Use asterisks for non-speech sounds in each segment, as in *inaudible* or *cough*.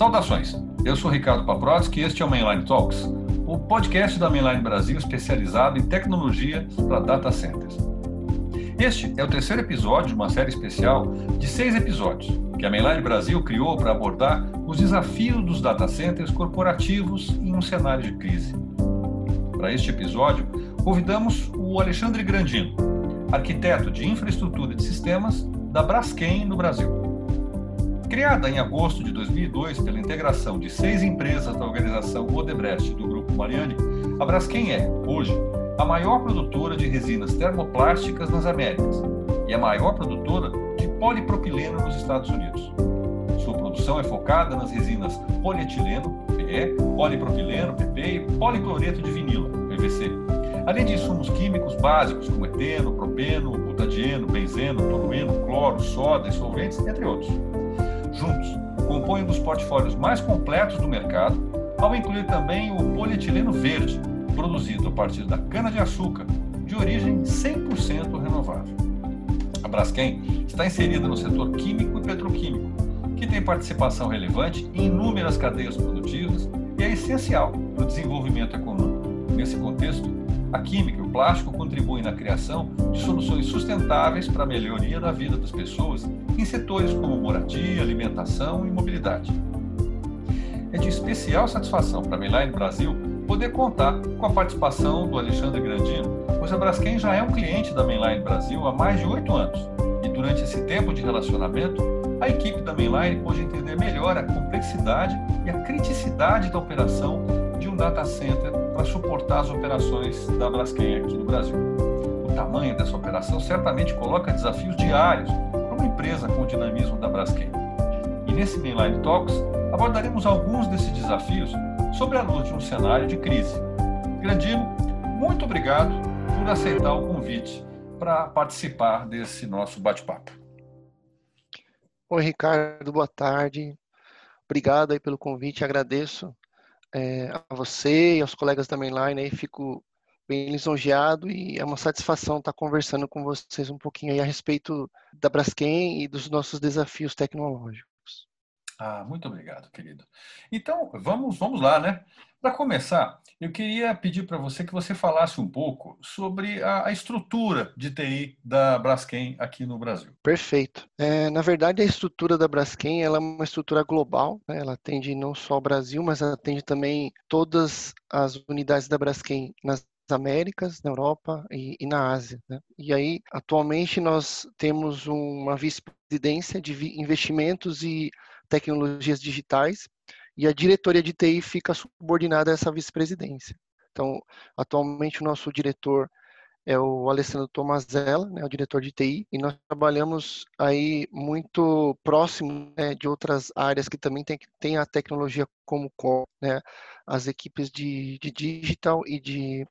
Saudações, eu sou Ricardo Paprotsky e este é o Mainline Talks, o podcast da Mainline Brasil especializado em tecnologia para data centers. Este é o terceiro episódio de uma série especial de seis episódios que a Mainline Brasil criou para abordar os desafios dos data centers corporativos em um cenário de crise. Para este episódio, convidamos o Alexandre Grandino, arquiteto de infraestrutura de sistemas da Braskem no Brasil. Criada em agosto de 2002 pela integração de seis empresas da organização Odebrecht do Grupo Mariani, a Braskem é, hoje, a maior produtora de resinas termoplásticas nas Américas e a maior produtora de polipropileno nos Estados Unidos. Sua produção é focada nas resinas polietileno, PE, polipropileno, PP e policloreto de vinilo, PVC, além de insumos químicos básicos como eteno, propeno, butadieno, benzeno, tolueno, cloro, soda e solventes, entre outros juntos, compõem um dos portfólios mais completos do mercado, ao incluir também o polietileno verde, produzido a partir da cana-de-açúcar, de origem 100% renovável. A Braskem está inserida no setor químico e petroquímico, que tem participação relevante em inúmeras cadeias produtivas e é essencial para o desenvolvimento econômico. Nesse contexto, a química e o plástico contribuem na criação de soluções sustentáveis para a melhoria da vida das pessoas em setores como moradia, alimentação e mobilidade. É de especial satisfação para a Mainline Brasil poder contar com a participação do Alexandre Grandino, pois a Braskem já é um cliente da Mainline Brasil há mais de oito anos e durante esse tempo de relacionamento, a equipe da Mainline pôde entender melhor a complexidade e a criticidade da operação de um data center para suportar as operações da Braskem aqui no Brasil. O tamanho dessa operação certamente coloca desafios diários uma empresa com o dinamismo da Braskem. E nesse Mainline Talks abordaremos alguns desses desafios sobre a luz de um cenário de crise. Grandino, muito obrigado por aceitar o convite para participar desse nosso bate-papo. Oi, Ricardo, boa tarde. Obrigado aí pelo convite, agradeço é, a você e aos colegas da Mainline aí, fico bem lisonjeado e é uma satisfação estar conversando com vocês um pouquinho aí a respeito da Braskem e dos nossos desafios tecnológicos. Ah, muito obrigado, querido. Então, vamos, vamos lá, né? Para começar, eu queria pedir para você que você falasse um pouco sobre a, a, estrutura de TI da Braskem aqui no Brasil. Perfeito. É, na verdade, a estrutura da Braskem ela é uma estrutura global. Né? Ela atende não só o Brasil, mas atende também todas as unidades da Braskem nas Américas, na Europa e, e na Ásia. Né? E aí, atualmente, nós temos uma vice-presidência de investimentos e tecnologias digitais e a diretoria de TI fica subordinada a essa vice-presidência. Então, atualmente o nosso diretor é o Alessandro Tomazella, né, o diretor de TI, e nós trabalhamos aí muito próximo né, de outras áreas que também tem, tem a tecnologia como core, né, as equipes de, de digital e de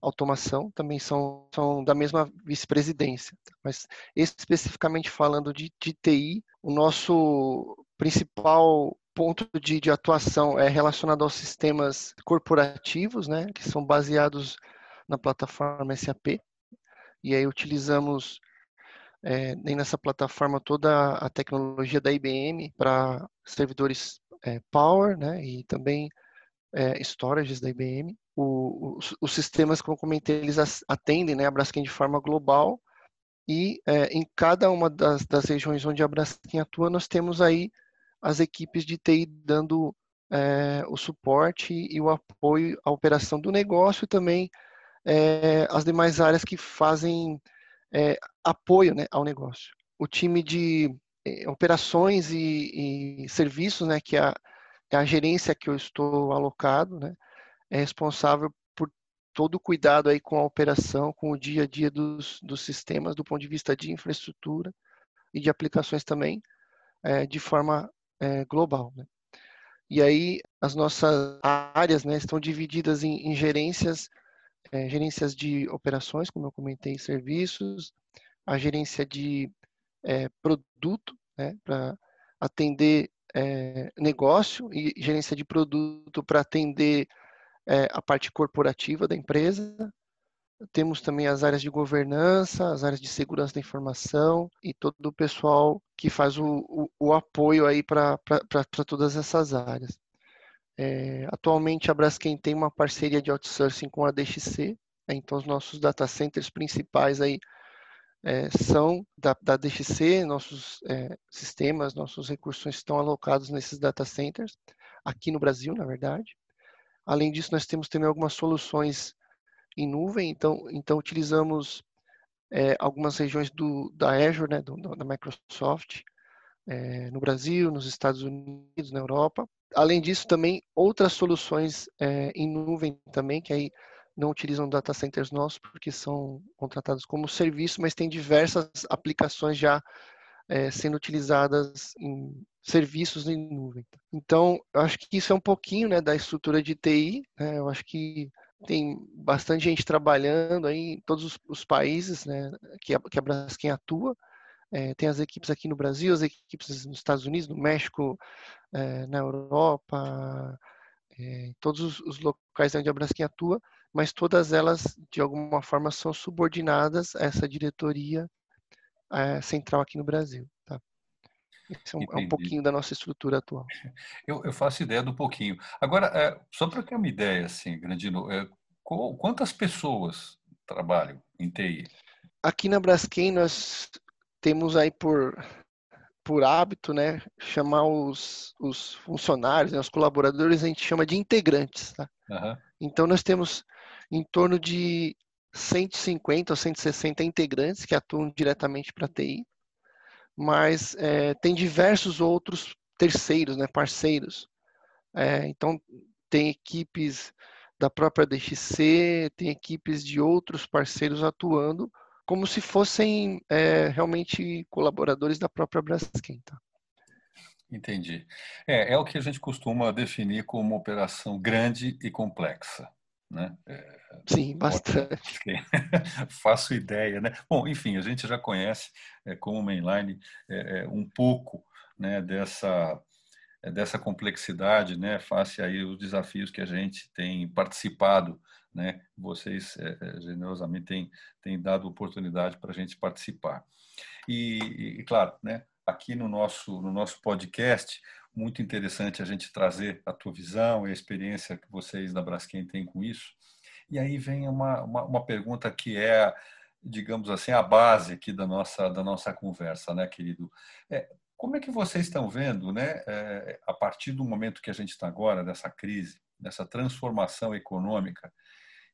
automação também são, são da mesma vice-presidência. Mas especificamente falando de, de TI, o nosso principal ponto de, de, atuação é relacionado aos sistemas corporativos, né, que são baseados na plataforma SAP. E aí utilizamos é, nessa plataforma toda a tecnologia da IBM para servidores é, Power, né, e também é, storages da IBM. O, os, os, sistemas, como eu comentei, eles atendem né, a Braskem de forma global e é, em cada uma das, das regiões onde a Braskem atua, nós temos aí as equipes de TI dando é, o suporte e o apoio à operação do negócio e também é, as demais áreas que fazem é, apoio né, ao negócio. O time de operações e, e, serviços, né, que é a, é a, gerência que eu estou alocado, né, é responsável por todo o cuidado aí com a operação, com o dia a dia dos, dos sistemas, do ponto de vista de infraestrutura e de aplicações também, é, de forma é, global. Né? E aí as nossas áreas né, estão divididas em, em gerências, é, gerências de operações, como eu comentei, serviços, a gerência de é, produto, né, para atender é, negócio e gerência de produto para atender é, a parte corporativa da empresa, temos também as áreas de governança, as áreas de segurança da informação e todo o pessoal que faz o, o, o apoio aí para todas essas áreas. É, atualmente a Braskem tem uma parceria de outsourcing com a DXC, né, então os nossos data centers principais aí é, são da, da, DXC, nossos é, sistemas, nossos recursos estão alocados nesses data centers, aqui no Brasil, na verdade. Além disso, nós temos também algumas soluções em nuvem, então, então utilizamos é, algumas regiões do, da Azure, né, do, da Microsoft, é, no Brasil, nos Estados Unidos, na Europa. Além disso, também outras soluções é, em nuvem também, que aí não utilizam data centers nossos, porque são contratados como serviço, mas tem diversas aplicações já é, sendo utilizadas em serviços em nuvem. Então, eu acho que isso é um pouquinho né, da estrutura de TI. Né, eu acho que tem bastante gente trabalhando aí em todos os, os países né, que, a, que a Braskem atua. É, tem as equipes aqui no Brasil, as equipes nos Estados Unidos, no México, é, na Europa, é, todos os, os, locais onde a Braskem atua, mas todas elas, de alguma forma, são subordinadas a essa diretoria é, central aqui no Brasil. Tá? Esse é um, é um, pouquinho da nossa estrutura atual. Eu, eu faço ideia do pouquinho. Agora, é, só para ter uma ideia, assim, Grandino, é, quantas pessoas trabalham em TI? Aqui na Braskem nós temos aí por, por hábito, né, chamar os, os funcionários, né, os colaboradores, a gente chama de integrantes. Tá? Uhum. Então nós temos em torno de 150 ou 160 integrantes que atuam diretamente para a TI mas é, tem diversos outros terceiros, né, parceiros. É, então, tem equipes da própria DXC, tem equipes de outros parceiros atuando como se fossem é, realmente colaboradores da própria Braskem. Tá? Entendi. É, é o que a gente costuma definir como operação grande e complexa. Né? É, Sim, bastante. *laughs* Faço ideia, né? Bom, enfim, a gente já conhece é, como mainline é, é, um pouco né, dessa é, dessa complexidade, né, face aí os desafios que a gente tem participado, né? Vocês é, generosamente têm, têm dado oportunidade para a gente participar. E, e, claro, né, aqui no nosso no nosso podcast muito interessante a gente trazer a tua visão e a experiência que vocês da Braskem têm com isso. E aí vem uma, uma, uma, pergunta que é, digamos assim, a base aqui da nossa, da nossa conversa, né, querido? É, como é que vocês estão vendo, né, é, a partir do momento que a gente está agora, dessa crise, dessa transformação econômica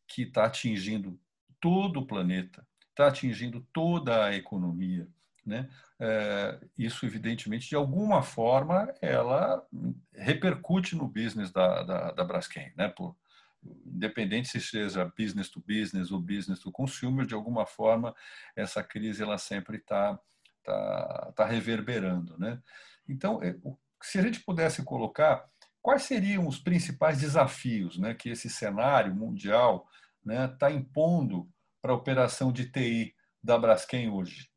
que está atingindo todo o planeta, está atingindo toda a economia, né? É, isso, evidentemente, de alguma forma, ela repercute no business da, da, da Braskem, né? Por, independente se seja business to business ou business to consumer, de alguma forma, essa crise ela sempre está tá, tá reverberando, né? Então, é, se a gente pudesse colocar quais seriam os principais desafios né, que esse cenário mundial está né, tá impondo para a operação de TI da Braskem hoje?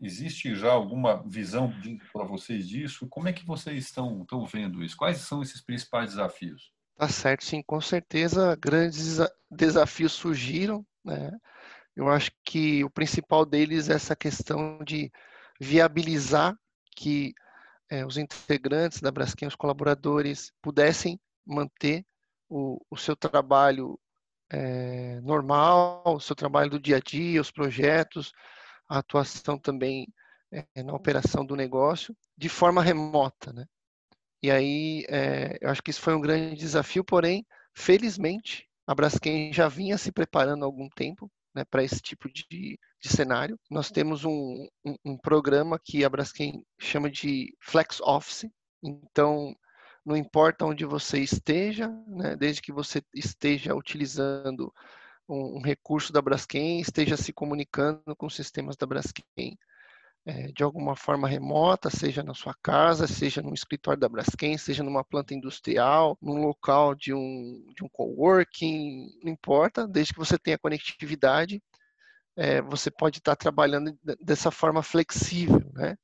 Existe já alguma visão para vocês disso? Como é que vocês estão, estão vendo isso? Quais são esses principais desafios? Tá certo, sim, com certeza grandes desafios surgiram, né? Eu acho que o principal deles é essa questão de viabilizar que é, os integrantes da Braskem, os colaboradores, pudessem manter o, o seu trabalho é, normal, o seu trabalho do dia a dia, os projetos, a atuação também é, na operação do negócio de forma remota, né? E aí, é, eu acho que isso foi um grande desafio, porém, felizmente, a Braskem já vinha se preparando há algum tempo né, para esse tipo de, de, cenário. Nós temos um, um, um, programa que a Braskem chama de Flex Office. Então, não importa onde você esteja, né, desde que você esteja utilizando um, um recurso da Braskem, esteja se comunicando com sistemas da Braskem é, de alguma forma remota, seja na sua casa, seja no escritório da Braskem, seja numa planta industrial, num local de um, de um coworking, não importa, desde que você tenha conectividade, é, você pode estar trabalhando dessa forma flexível, né?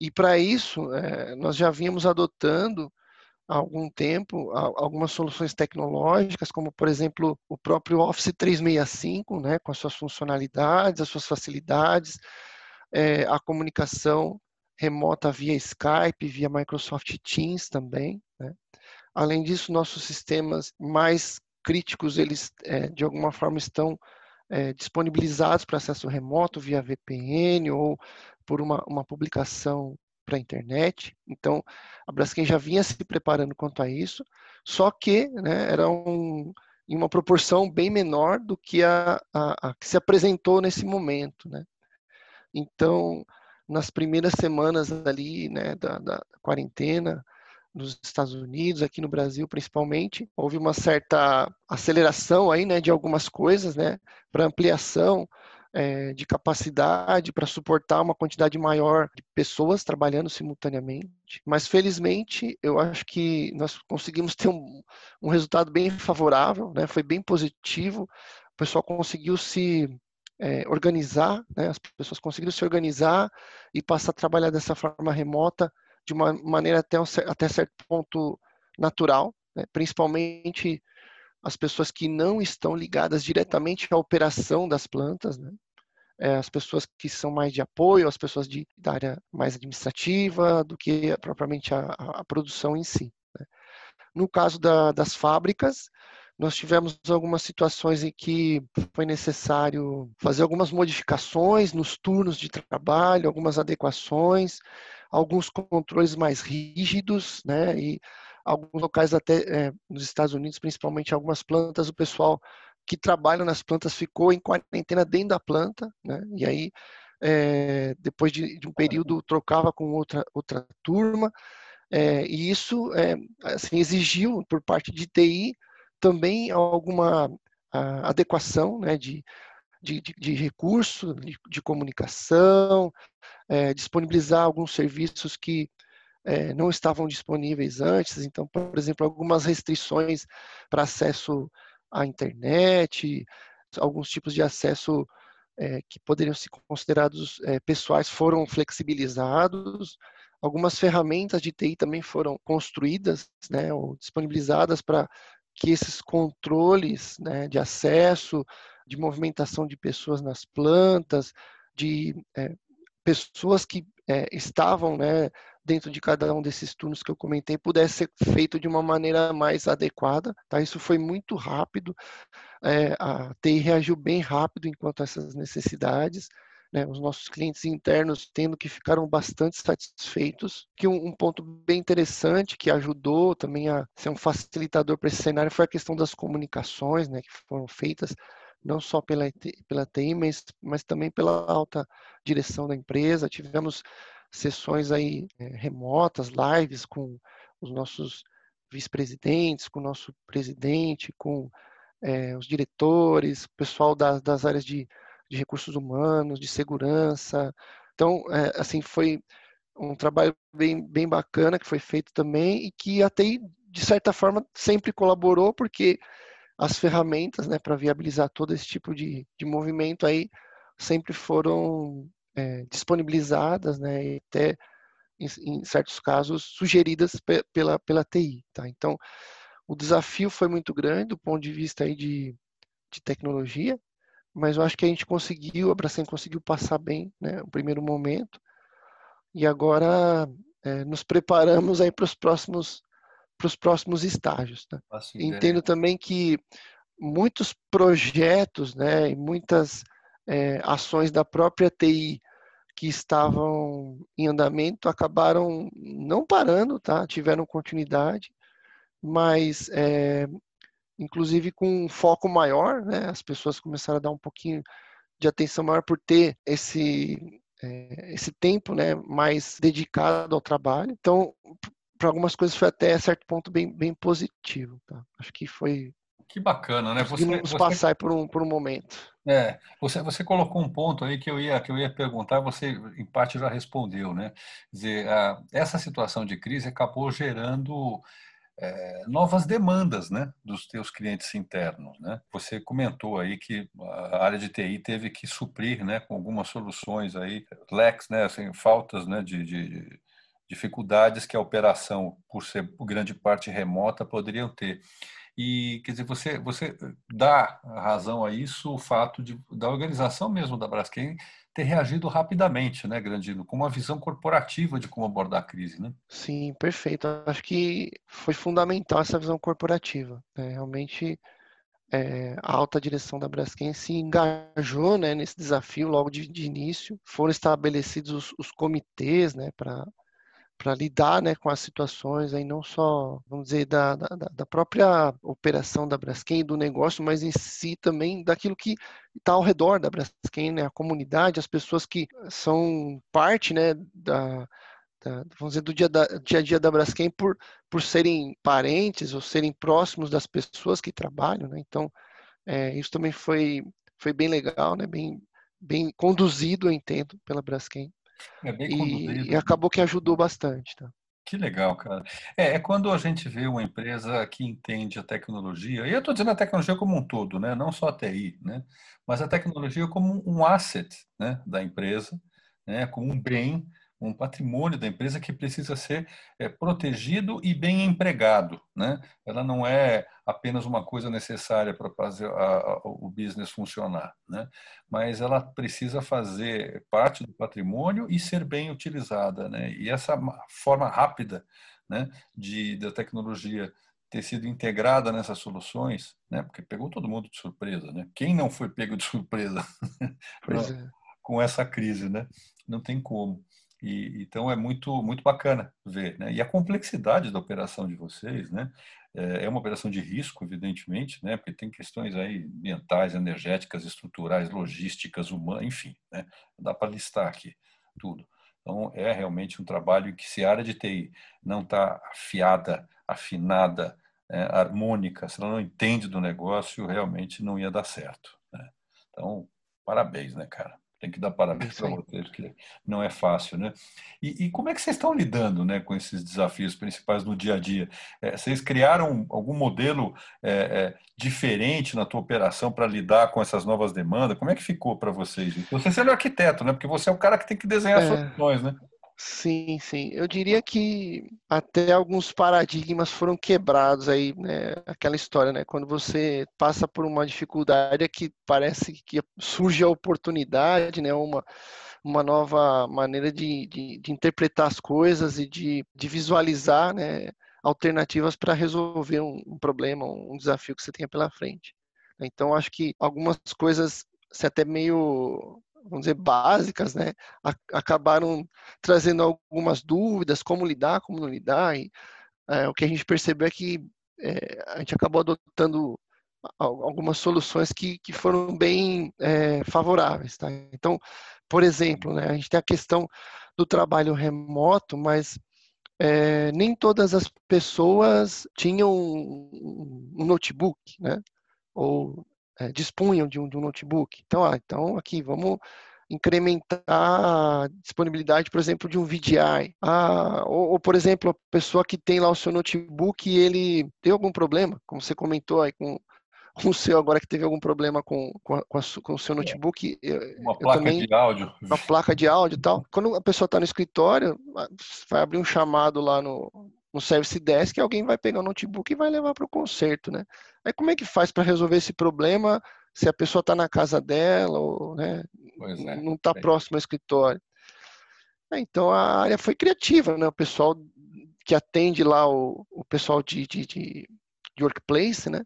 E para isso, é, nós já vínhamos adotando há algum tempo algumas soluções tecnológicas, como por exemplo o próprio Office 365, né, com as suas funcionalidades, as suas facilidades, é, a comunicação remota via Skype, via Microsoft Teams também. Né? Além disso, nossos sistemas mais críticos, eles é, de alguma forma estão é, disponibilizados para acesso remoto via VPN ou por uma, uma publicação para a internet. Então, a Braskem já vinha se preparando quanto a isso, só que né, era um, em uma proporção bem menor do que a, a, a que se apresentou nesse momento. Né? Então, nas primeiras semanas ali né, da, da quarentena, nos Estados Unidos, aqui no Brasil principalmente, houve uma certa aceleração aí, né, de algumas coisas, né, para ampliação é, de capacidade para suportar uma quantidade maior de pessoas trabalhando simultaneamente. Mas felizmente, eu acho que nós conseguimos ter um, um resultado bem favorável, né, foi bem positivo. O pessoal conseguiu se é, organizar, né, as pessoas conseguiram se organizar e passar a trabalhar dessa forma remota de uma maneira até, até certo ponto natural, né? principalmente as pessoas que não estão ligadas diretamente à operação das plantas, né? É, as pessoas que são mais de apoio, as pessoas de, da área mais administrativa, do que propriamente a, a produção em si. Né? No caso da, das fábricas, nós tivemos algumas situações em que foi necessário fazer algumas modificações nos turnos de trabalho, algumas adequações, alguns controles mais rígidos, né? E alguns locais até é, nos Estados Unidos, principalmente algumas plantas, o pessoal que trabalha nas plantas ficou em quarentena dentro da planta, né? E aí é, depois de, de, um período trocava com outra outra turma, é, e isso assim exigiu por parte de TI também alguma adequação, né? De de, de, recurso, de, de comunicação, é, disponibilizar alguns serviços que é, não estavam disponíveis antes. Então, por exemplo, algumas restrições para acesso à internet, alguns tipos de acesso é, que poderiam ser considerados é, pessoais foram flexibilizados. Algumas ferramentas de TI também foram construídas, né, ou disponibilizadas para que esses controles né, de acesso, de movimentação de pessoas nas plantas, de é, pessoas que é, estavam né, dentro de cada um desses turnos que eu comentei pudesse ser feito de uma maneira mais adequada. Tá? Isso foi muito rápido, é, a TI reagiu bem rápido enquanto essas necessidades. Né, os nossos clientes internos tendo que ficaram bastante satisfeitos. Que um, um, ponto bem interessante que ajudou também a ser um facilitador para esse cenário foi a questão das comunicações, né, que foram feitas não só pela, pela TI, mas, mas também pela alta direção da empresa. Tivemos sessões aí é, remotas, lives com os nossos vice-presidentes, com o nosso presidente, com é, os diretores, pessoal das, das áreas de, de, recursos humanos, de segurança. Então, é, assim, foi um trabalho bem, bem bacana que foi feito também e que a TI, de certa forma, sempre colaborou, porque as ferramentas né, para viabilizar todo esse tipo de, de movimento aí sempre foram é, disponibilizadas né, e até, em, em, certos casos, sugeridas pela, pela TI. Tá? Então, o desafio foi muito grande do ponto de vista aí de, de tecnologia, mas eu acho que a gente conseguiu, a Bracem conseguiu passar bem né, o primeiro momento, e agora é, nos preparamos aí para os próximos para os próximos estágios. Né? Entendo também que muitos projetos né, e muitas é, ações da própria TI que estavam em andamento acabaram não parando, tá? tiveram continuidade, mas é, inclusive com um foco maior, né? as pessoas começaram a dar um pouquinho de atenção maior por ter esse é, esse tempo né, mais dedicado ao trabalho. Então, para algumas coisas foi até certo ponto bem, bem positivo. Tá? Acho que foi. Que bacana, né? Você, você passar por um, por um momento. É, você, você colocou um ponto aí que eu ia que eu ia perguntar, você em parte já respondeu, né? Quer dizer, a, essa situação de crise acabou gerando é, novas demandas, né, dos teus clientes internos, né? Você comentou aí que a área de TI teve que suprir, né, com algumas soluções aí, lex, né, assim, faltas, né, de, de dificuldades que a operação, por ser grande parte remota, poderiam ter. E, quer dizer, você, você dá razão a isso, o fato de, da organização mesmo da Braskem ter reagido rapidamente, né, Grandino, com uma visão corporativa de como abordar a crise, né? Sim, perfeito. Acho que foi fundamental essa visão corporativa. Né? Realmente, é, a alta direção da Braskem se engajou né, nesse desafio logo de, de início. Foram estabelecidos os, os comitês né, para para lidar né, com as situações aí não só, vamos dizer, da, da, da, própria operação da Braskem, do negócio, mas em si também daquilo que está ao redor da Braskem, né, a comunidade, as pessoas que são parte né, da, da vamos dizer, do dia, da, dia a dia da Braskem por, por serem parentes ou serem próximos das pessoas que trabalham. Né, então, é, isso também foi, foi bem legal, né, bem, bem conduzido, eu entendo, pela Braskem. É bem e, e acabou que ajudou bastante. Tá? Que legal, cara. É, é, quando a gente vê uma empresa que entende a tecnologia, e eu estou dizendo a tecnologia como um todo, né? não só a TI, né? mas a tecnologia como um asset né? da empresa, né? como um bem um patrimônio da empresa que precisa ser é, protegido e bem empregado. Né? Ela não é apenas uma coisa necessária para fazer a, a, o business funcionar, né? mas ela precisa fazer parte do patrimônio e ser bem utilizada. Né? E essa forma rápida né, de da tecnologia ter sido integrada nessas soluções, né? Porque pegou todo mundo de surpresa, né? Quem não foi pego de surpresa *laughs* é. com essa crise, né? Não tem como. E, então é muito muito bacana ver, né? E a complexidade da operação de vocês, né? É, é uma operação de risco, evidentemente, né? Porque tem questões aí ambientais, energéticas, estruturais, logísticas, humanas, enfim, né? Dá para listar aqui tudo. Então é realmente um trabalho que se a área de TI não está afiada, afinada, é, harmônica, se ela não entende do negócio, realmente não ia dar certo. Né? Então parabéns, né, cara? Tem que dar parabéns para vocês, porque não é fácil, né? E, e, como é que vocês estão lidando né, com esses desafios principais no dia a dia? É, vocês criaram algum modelo é, é, diferente na tua operação para lidar com essas novas demandas? Como é que ficou para vocês? Você sendo arquiteto, né? Porque você é o cara que tem que desenhar é. soluções, né? Sim, sim. Eu diria que até alguns paradigmas foram quebrados aí, né? Aquela história, né? Quando você passa por uma dificuldade é que parece que surge a oportunidade, né? Uma, uma nova maneira de, de, de interpretar as coisas e de, de visualizar, né? Alternativas para resolver um, um problema, um desafio que você tenha pela frente. Então, acho que algumas coisas, se até meio vamos dizer, básicas, né, acabaram trazendo algumas dúvidas, como lidar, como não lidar, e é, o que a gente percebeu é que é, a gente acabou adotando algumas soluções que, que foram bem é, favoráveis, tá? Então, por exemplo, né, a gente tem a questão do trabalho remoto, mas é, nem todas as pessoas tinham um, notebook, né? Ou é, dispunham de um, de um, notebook. Então, ah, então aqui vamos incrementar a disponibilidade, por exemplo, de um VDI. Ah, ou, ou, por exemplo, a pessoa que tem lá o seu notebook e ele tem algum problema, como você comentou aí com, *laughs* com o seu agora que teve algum problema com, com, a, com, o seu notebook. Eu, uma placa também, de áudio. Uma placa de áudio e tal. Quando a pessoa está no escritório, vai abrir um chamado lá no, no Service Desk, alguém vai pegar o notebook e vai levar para o conserto, né? Aí como é que faz para resolver esse problema se a pessoa está na casa dela ou né, é, não está próximo ao escritório? É, então a área foi criativa, né? O pessoal que atende lá o, o pessoal de, de, de, de workplace, né?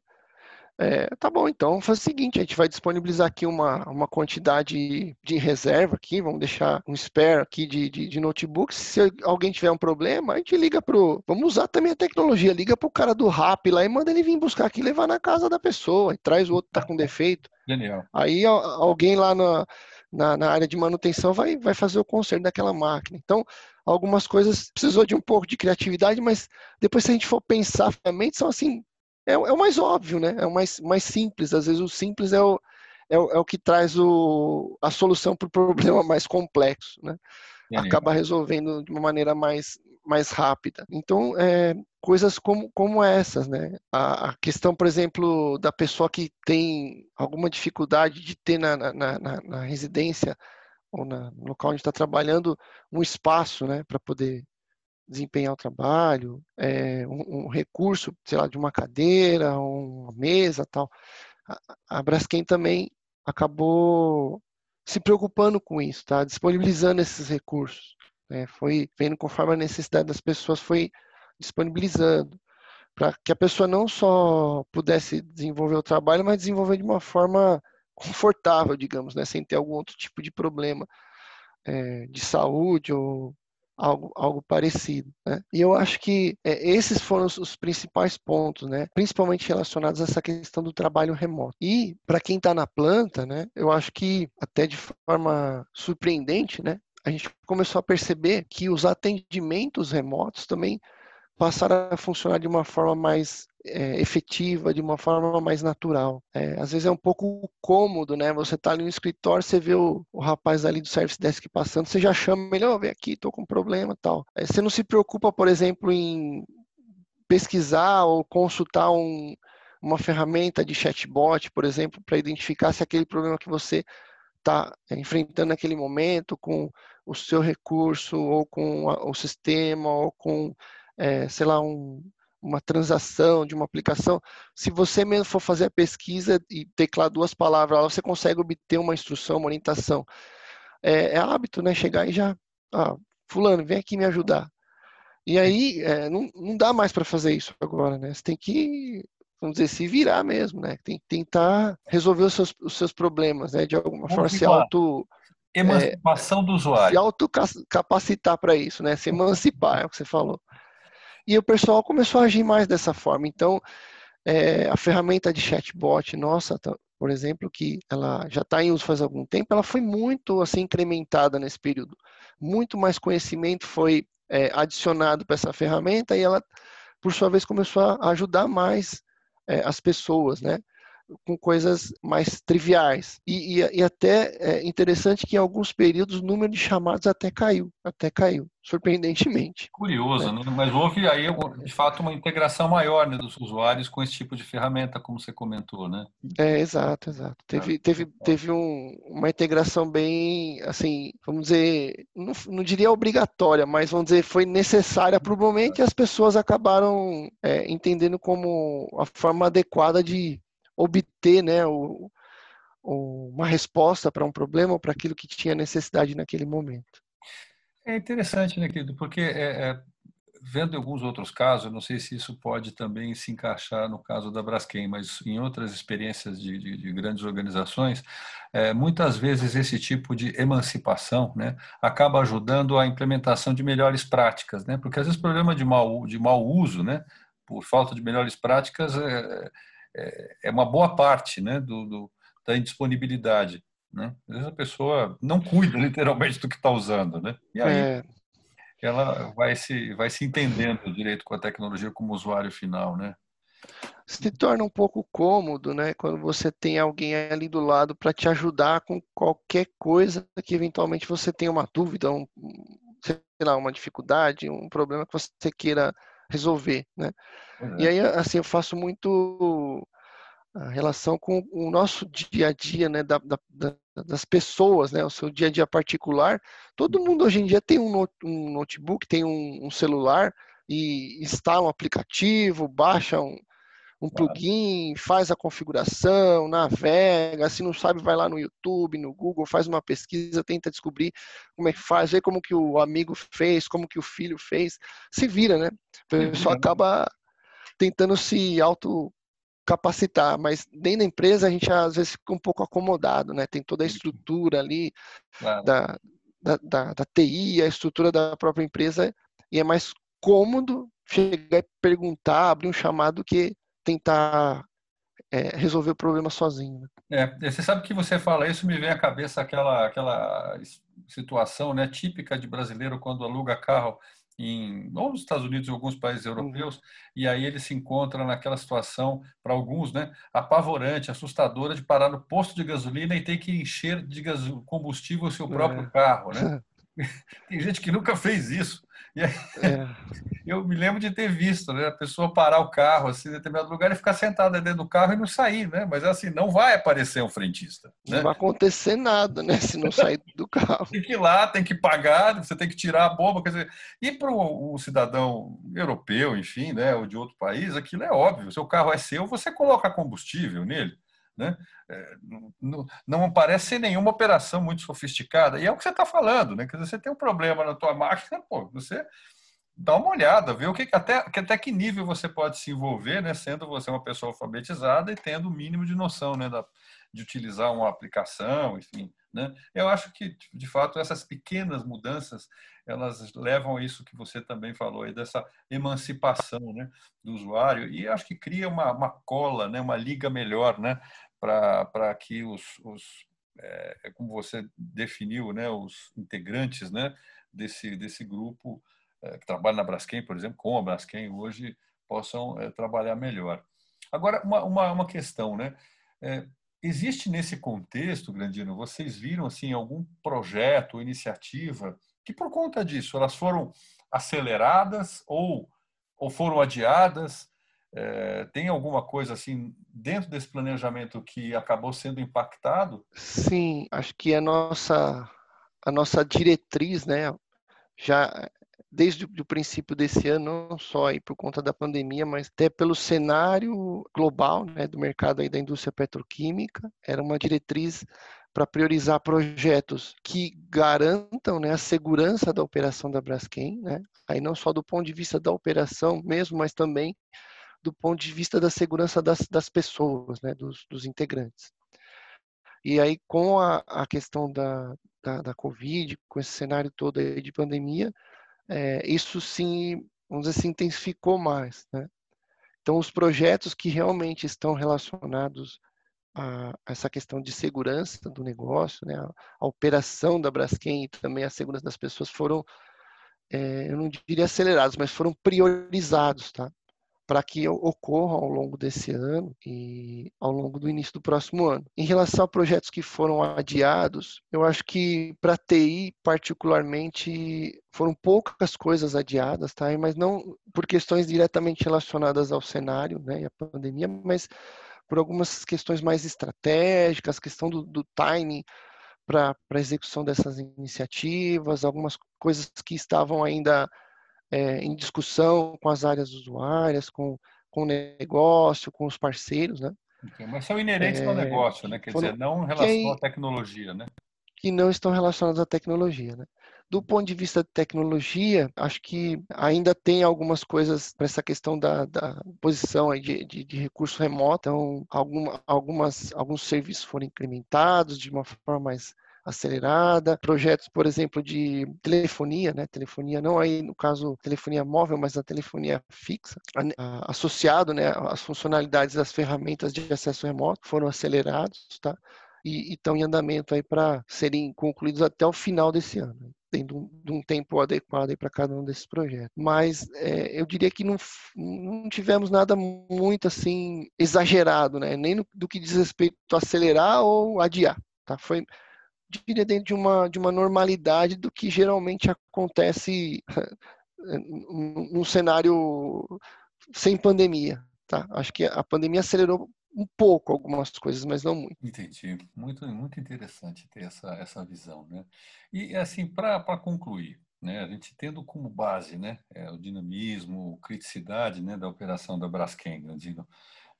É, tá bom, então faz o seguinte, a gente vai disponibilizar aqui uma, uma quantidade de reserva aqui, vamos deixar um spare aqui de, de, de notebooks. Se alguém tiver um problema, a gente liga pro. Vamos usar também a tecnologia, liga pro cara do RAP lá e manda ele vir buscar aqui e levar na casa da pessoa. E traz o outro que tá com defeito. Genial. Aí alguém lá na, na, na, área de manutenção vai, vai fazer o conserto daquela máquina. Então, algumas coisas precisou de um pouco de criatividade, mas depois se a gente for pensar realmente, são assim é, é o mais óbvio, né? É o mais, mais simples. Às vezes o simples é o, é o, é o que traz o, a solução para o problema mais complexo, né? Acaba resolvendo de uma maneira mais, mais rápida. Então, é, coisas como, como essas, né? A, a, questão, por exemplo, da pessoa que tem alguma dificuldade de ter na, na, na, na residência ou no local onde está trabalhando um espaço, né, para poder desempenhar o trabalho, é, um, um, recurso, sei lá, de uma cadeira, uma mesa, tal. A, a Braskem também acabou se preocupando com isso, tá? Disponibilizando esses recursos. Né? Foi vendo conforme a necessidade das pessoas, foi disponibilizando para que a pessoa não só pudesse desenvolver o trabalho, mas desenvolver de uma forma confortável, digamos, né? Sem ter algum outro tipo de problema é, de saúde ou algo, algo parecido. Né? E eu acho que é, esses foram os, os, principais pontos, né? principalmente relacionados a essa questão do trabalho remoto. E para quem está na planta, né, eu acho que até de forma surpreendente, né, a gente começou a perceber que os atendimentos remotos também passaram a funcionar de uma forma mais é, efetiva, de uma forma mais natural. É, às vezes é um pouco cômodo, né? Você está ali no escritório, você vê o, o rapaz ali do service desk passando, você já chama ele, oh, vem aqui, estou com um problema tal. É, você não se preocupa, por exemplo, em pesquisar ou consultar um, uma ferramenta de chatbot, por exemplo, para identificar se aquele problema que você está enfrentando naquele momento com o seu recurso ou com o sistema ou com é, sei lá, um, uma transação de uma aplicação, se você mesmo for fazer a pesquisa e teclar duas palavras, você consegue obter uma instrução, uma orientação. É, é hábito, né? Chegar e já, ah, fulano, vem aqui me ajudar. E aí, é, não, não dá mais para fazer isso agora, né? Você tem que, vamos dizer, se virar mesmo, né? Tem que tentar resolver os seus, os seus problemas, né? De alguma forma, se auto... Emancipação é, do usuário. Se autocapacitar para isso, né? Se emancipar, é o que você falou. E o pessoal começou a agir mais dessa forma. Então, é, a ferramenta de chatbot nossa, tá, por exemplo, que ela já está em uso faz algum tempo, ela foi muito assim incrementada nesse período. Muito mais conhecimento foi é, adicionado para essa ferramenta e ela, por sua vez, começou a ajudar mais é, as pessoas, né? Com coisas mais triviais. E, e, e, até é interessante que em alguns períodos o número de chamados até caiu, até caiu, surpreendentemente. *laughs* Curioso, né? né? mas houve aí de fato uma integração maior né, dos usuários com esse tipo de ferramenta, como você comentou, né? É, exato, exato. Teve, ah, teve, teve um, uma integração bem, assim, vamos dizer, não, não diria obrigatória, mas vamos dizer, foi necessária para o momento e as pessoas acabaram é, entendendo como a forma adequada de obter né, o, o, uma resposta para um problema ou para aquilo que tinha necessidade naquele momento. É interessante, né, querido? Porque é, é, vendo alguns outros casos, não sei se isso pode também se encaixar no caso da Braskem, mas em outras experiências de, de, de grandes organizações, é, muitas vezes esse tipo de emancipação né, acaba ajudando a implementação de melhores práticas, né? Porque às vezes o problema de mau, de mau uso, né, por falta de melhores práticas, é, é, é uma boa parte né, do, do da indisponibilidade. Né? Às vezes a pessoa não cuida *laughs* literalmente do que está usando. Né? E aí é. ela vai se, vai se entendendo direito com a tecnologia como usuário final. Né? Se torna um pouco cômodo, né, quando você tem alguém ali do lado para te ajudar com qualquer coisa que eventualmente você tenha uma dúvida, um, sei lá, uma dificuldade, um problema que você queira resolver, né? Uhum. E aí, assim, eu faço muito a relação com o nosso dia a dia, né, da, da, das pessoas, né, o seu dia a dia particular. Todo mundo hoje em dia tem um, notebook, tem um, um celular e instala um aplicativo, baixa um, um plugin, faz a configuração, navega, se não sabe, vai lá no YouTube, no Google, faz uma pesquisa, tenta descobrir como é que faz, vê como que o amigo fez, como que o filho fez, se vira, né? A pessoa uhum. acaba tentando se auto capacitar, mas dentro da empresa a gente às vezes fica um pouco acomodado, né? Tem toda a estrutura ali claro. da, da, da, da TI, a estrutura da própria empresa, e é mais cômodo chegar e perguntar, abrir um chamado que tentar é, resolver o problema sozinho. Né? É, você sabe que você fala isso, me vem à cabeça aquela, aquela situação né, típica de brasileiro quando aluga carro em ou nos Estados Unidos e alguns países uhum. europeus, uhum. e aí ele se encontra naquela situação, para alguns, né, apavorante, assustadora, de parar no posto de gasolina e ter que encher de combustível o seu próprio é. carro, né? *laughs* Tem gente que nunca fez isso. E aí, é. *laughs* Eu me lembro de ter visto, né? A pessoa parar o carro assim, em determinado lugar e ficar sentada dentro do carro e não sair, né? Mas assim, não vai aparecer um frentista. Né? Não vai acontecer nada, né? Se não sair do carro. tem que ir lá, tem que pagar, você tem que tirar a bomba. Quer dizer, e para o cidadão europeu, enfim, né? Ou de outro país, aquilo é óbvio. Seu carro é seu, você coloca combustível nele. Né? É, não, não parece nenhuma operação muito sofisticada. E é o que você está falando, né? Quer dizer, você tem um problema na tua máquina, pô, você dá uma olhada, vê o que até, até que nível você pode se envolver, né? Sendo você uma pessoa alfabetizada e tendo o mínimo de noção, né? Da, de utilizar uma aplicação, enfim, né? Eu acho que de fato essas pequenas mudanças elas levam a isso que você também falou aí dessa emancipação, né? Do usuário e acho que cria uma, uma cola, né? Uma liga melhor, né? Para que os, os é, é, como você definiu, né, os integrantes né, desse, desse grupo é, que trabalha na Braskem, por exemplo, com a Braskem hoje, possam é, trabalhar melhor. Agora, uma, uma, uma questão, né? É, existe nesse contexto, Grandino, vocês viram assim algum projeto ou iniciativa que, por conta disso, elas foram aceleradas ou, ou foram adiadas? É, tem alguma coisa assim dentro desse planejamento que acabou sendo impactado? Sim, acho que a nossa a nossa diretriz, né, já desde o princípio desse ano, não só aí por conta da pandemia, mas até pelo cenário global, né, do mercado aí da indústria petroquímica, era uma diretriz para priorizar projetos que garantam né, a segurança da operação da Braskem, né? aí não só do ponto de vista da operação mesmo, mas também do ponto de vista da segurança das, das pessoas, né, dos, dos integrantes. E aí, com a, a questão da, da, da, Covid, com esse cenário todo aí de pandemia, é, isso sim, vamos dizer assim, intensificou mais. Né? Então, os projetos que realmente estão relacionados a, a essa questão de segurança do negócio, né, a, a, operação da Braskem e também a segurança das pessoas foram, é, eu não diria acelerados, mas foram priorizados, tá? Para que ocorram ao longo desse ano e ao longo do início do próximo ano. Em relação a projetos que foram adiados, eu acho que para TI particularmente foram poucas coisas adiadas, tá? Mas não por questões diretamente relacionadas ao cenário, né, e à pandemia, mas por algumas questões mais estratégicas, questão do, do timing para a execução dessas iniciativas, algumas coisas que estavam ainda é, em discussão com as áreas usuárias, com, com o negócio, com os parceiros, né? Mas são inerentes é, ao negócio, né? Quer dizer, não em relação que, à tecnologia, né? Que não estão relacionados à tecnologia, né? Do ponto de vista de tecnologia, acho que ainda tem algumas coisas para essa questão da, da posição de, de, de, recurso remoto. Então, alguma, algumas, alguns serviços foram implementados de uma forma mais acelerada, projetos, por exemplo, de telefonia, né? Telefonia não aí no caso telefonia móvel, mas a telefonia fixa, associado, né, às funcionalidades das ferramentas de acesso remoto foram acelerados, tá? E estão em andamento aí para serem concluídos até o final desse ano tendo de um tempo adequado para cada um desses projetos. Mas é, eu diria que não, não tivemos nada muito assim exagerado, né? Nem no, do que diz respeito a acelerar ou adiar. Tá? Foi diria dentro de uma, de uma normalidade do que geralmente acontece *laughs* num cenário sem pandemia. Tá? Acho que a pandemia acelerou um pouco algumas coisas, mas não muito. Entendi. Muito, muito interessante ter essa, essa visão. Né? E, assim, para concluir, né, a gente tendo como base né, é, o dinamismo, criticidade né, da operação da Braskem, Grandino,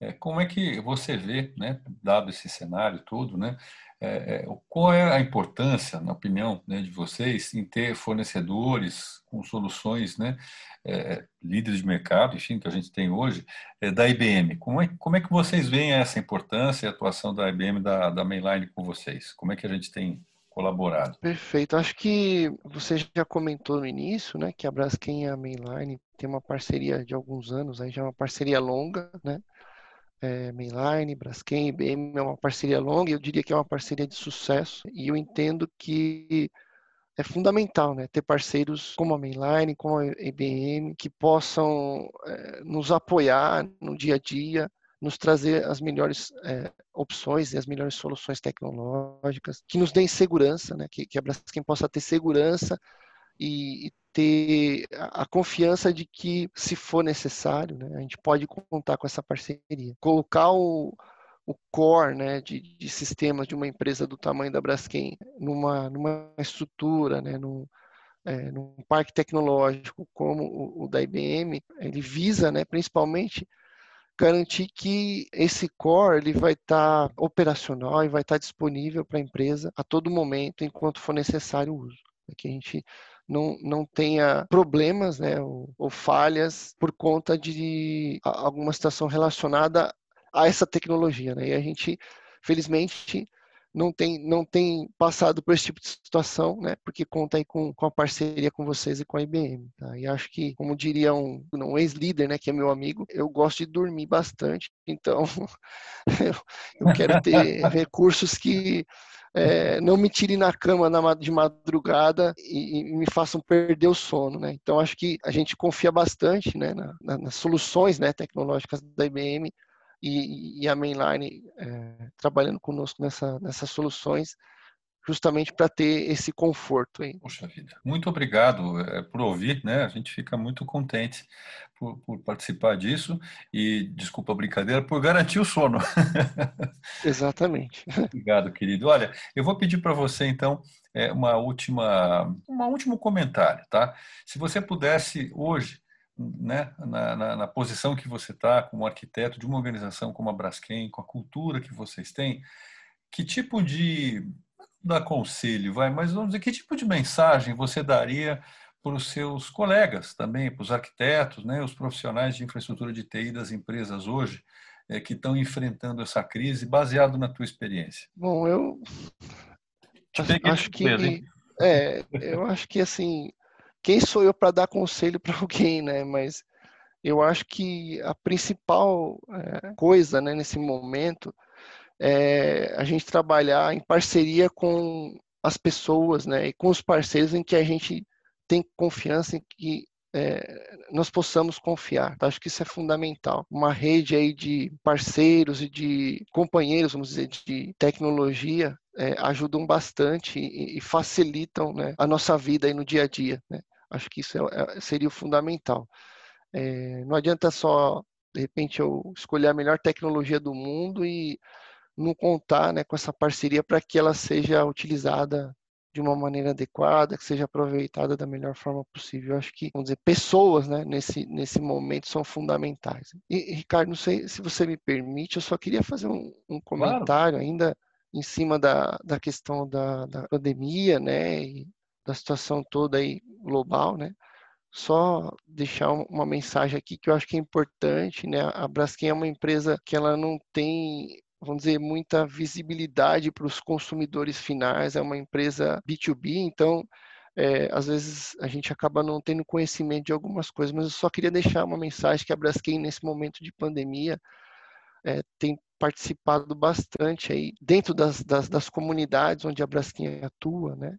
é, como é que você vê, né, dado esse cenário todo, né, é, é, qual é a importância, na opinião né, de vocês, em ter fornecedores com soluções, né, é, líderes de mercado, enfim, que a gente tem hoje, é, da IBM? Como é, como é que vocês veem essa importância e atuação da IBM, da, da Mainline com vocês? Como é que a gente tem colaborado? Perfeito. Acho que você já comentou no início, né, que a Braskem e a Mainline tem uma parceria de alguns anos, aí já é uma parceria longa, né? É, Mainline, Braskem, IBM é uma parceria longa, eu diria que é uma parceria de sucesso, e eu entendo que é fundamental né, ter parceiros como a Mainline, como a IBM, que possam é, nos apoiar no dia a dia, nos trazer as melhores é, opções e as melhores soluções tecnológicas que nos deem segurança, né? que, que a Braskem possa ter segurança e, e ter a, confiança de que, se for necessário, né, a gente pode contar com essa parceria. Colocar o, o core né, de, de sistemas de uma empresa do tamanho da Braskem numa, numa estrutura, né, num, é, num parque tecnológico como o, o da IBM, ele visa né, principalmente garantir que esse core ele vai estar tá operacional e vai estar tá disponível para a empresa a todo momento, enquanto for necessário o uso. É que a gente não, não tenha problemas né, ou, ou falhas por conta de alguma situação relacionada a essa tecnologia. Né? E a gente, felizmente, não tem, não tem passado por esse tipo de situação, né? Porque conta aí com, com a parceria com vocês e com a IBM, tá? E acho que, como diria um, um ex-líder, né, que é meu amigo, eu gosto de dormir bastante, então *laughs* eu, eu quero ter *laughs* recursos que é, não me tirem na cama de madrugada e, e, me façam perder o sono, né? Então acho que a gente confia bastante, né, na, na, nas soluções, né, tecnológicas da IBM e, e a Mainline é, trabalhando conosco nessa, nessas soluções, justamente para ter esse conforto aí. Poxa vida, muito obrigado é, por ouvir, né? A gente fica muito contente por, por, participar disso e, desculpa a brincadeira, por garantir o sono. *laughs* Exatamente. *laughs* obrigado, querido. Olha, eu vou pedir para você, então, é, uma última, um último comentário, tá? Se você pudesse hoje né, na, na, na, posição que você está como arquiteto de uma organização como a Braskem, com a cultura que vocês têm, que tipo de da conselho, vai, mas vamos dizer, que tipo de mensagem você daria para os seus colegas também, para os arquitetos, né, os profissionais de infraestrutura de TI das empresas hoje, é, que estão enfrentando essa crise, baseado na tua experiência? Bom, eu acho que é, eu acho que assim quem sou eu para dar conselho *laughs* para alguém, né? Mas eu acho que a principal é, coisa, né, nesse momento é a gente trabalhar em parceria com as pessoas, né, e com os parceiros em que a gente tem confiança em que é, nós possamos confiar. Tá? Acho que isso é fundamental. Uma rede aí de parceiros e de companheiros, vamos dizer, de tecnologia é, ajudam bastante e, e facilitam né, a nossa vida aí no dia a dia. Né? Acho que isso é, é, seria o fundamental. É, não adianta só, de repente, eu escolher a melhor tecnologia do mundo e não contar né, com essa parceria para que ela seja utilizada de uma maneira adequada, que seja aproveitada da melhor forma possível. Eu acho que, vamos dizer, pessoas né, nesse, nesse momento são fundamentais. E, Ricardo, não sei se você me permite, eu só queria fazer um, um comentário claro. ainda em cima da, da questão da, da pandemia, né, e da situação toda aí global, né? Só deixar uma mensagem aqui que eu acho que é importante, né? A Braskem é uma empresa que ela não tem vamos dizer, muita visibilidade para os consumidores finais, é uma empresa B2B, então, é, às vezes a gente acaba não tendo conhecimento de algumas coisas, mas eu só queria deixar uma mensagem que a Braskem, nesse momento de pandemia, é, tem participado bastante aí dentro das, das, das comunidades onde a Braskem atua, né?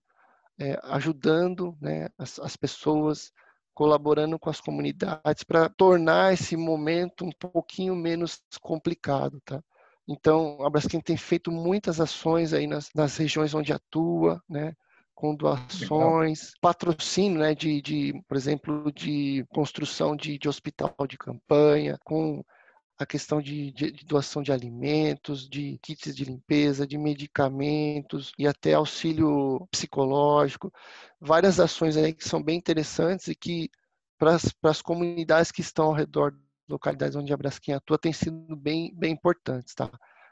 é, ajudando né, as, as pessoas, colaborando com as comunidades para tornar esse momento um pouquinho menos complicado, tá? Então, a Braskem tem feito muitas ações aí nas, nas regiões onde atua, né? com doações, Legal. patrocínio, né, de, de, por exemplo, de construção de, de hospital de campanha, com a questão de, de, de, doação de alimentos, de kits de limpeza, de medicamentos e até auxílio psicológico. Várias ações aí que são bem interessantes e que, para as comunidades que estão ao redor localidades onde a Braskem atua, têm sido bem, bem importantes. Tá?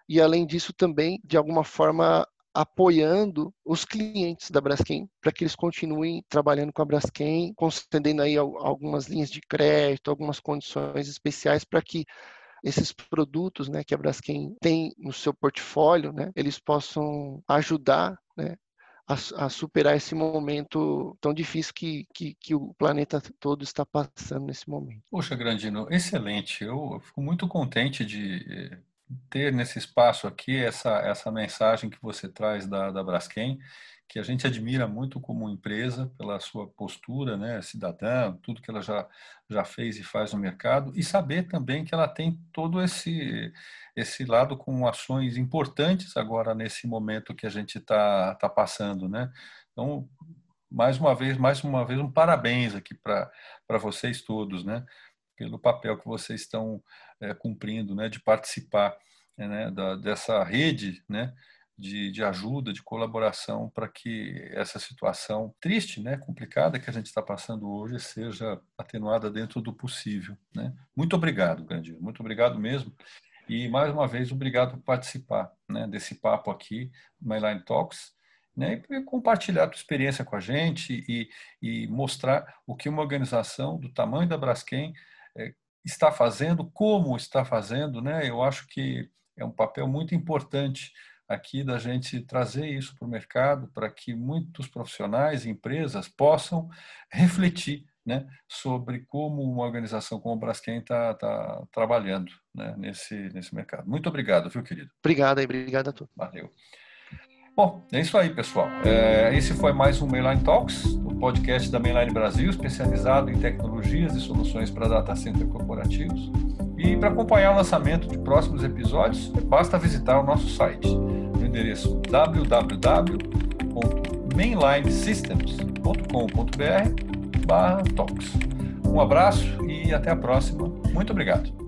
E, além disso, também, de alguma forma, apoiando os clientes da Braskem para que eles continuem trabalhando com a Braskem, concedendo aí algumas linhas de crédito, algumas condições especiais para que esses produtos né, que a Braskem tem no seu portfólio, né, eles possam ajudar né, a, a, superar esse momento tão difícil que, que, que, o planeta todo está passando nesse momento. Poxa, Grandino, excelente. Eu fico muito contente de eh, ter nesse espaço aqui essa, essa mensagem que você traz da, da Braskem, que a gente admira muito como empresa pela sua postura, né, cidadã, tudo que ela já, já fez e faz no mercado, e saber também que ela tem todo esse, esse lado com ações importantes agora nesse momento que a gente está tá passando, né? Então, mais uma vez, mais uma vez, um parabéns aqui para vocês todos, né? Pelo papel que vocês estão é, cumprindo, né? De participar né? Da, dessa rede, né? De, de, ajuda, de colaboração para que essa situação triste, né, complicada que a gente está passando hoje seja atenuada dentro do possível. Né? Muito obrigado, Gandinho, muito obrigado mesmo. E mais uma vez, obrigado por participar né, desse papo aqui, Myline Talks né, e compartilhar a tua experiência com a gente e, e mostrar o que uma organização do tamanho da Braskem é, está fazendo, como está fazendo, né? Eu acho que é um papel muito importante aqui da gente trazer isso para o mercado para que muitos profissionais e empresas possam refletir né, sobre como uma organização como a Braskem está tá trabalhando né, nesse, nesse mercado. Muito obrigado, viu, querido? Obrigado aí, obrigado a todos. Valeu. Bom, é isso aí, pessoal. É, esse foi mais um Mainline Talks, o podcast da Mainline Brasil, especializado em tecnologias e soluções para data center corporativos. E para acompanhar o lançamento de próximos episódios, basta visitar o nosso site endereço www.mainlinesystems.com.br/talks. Um abraço e até a próxima. Muito obrigado.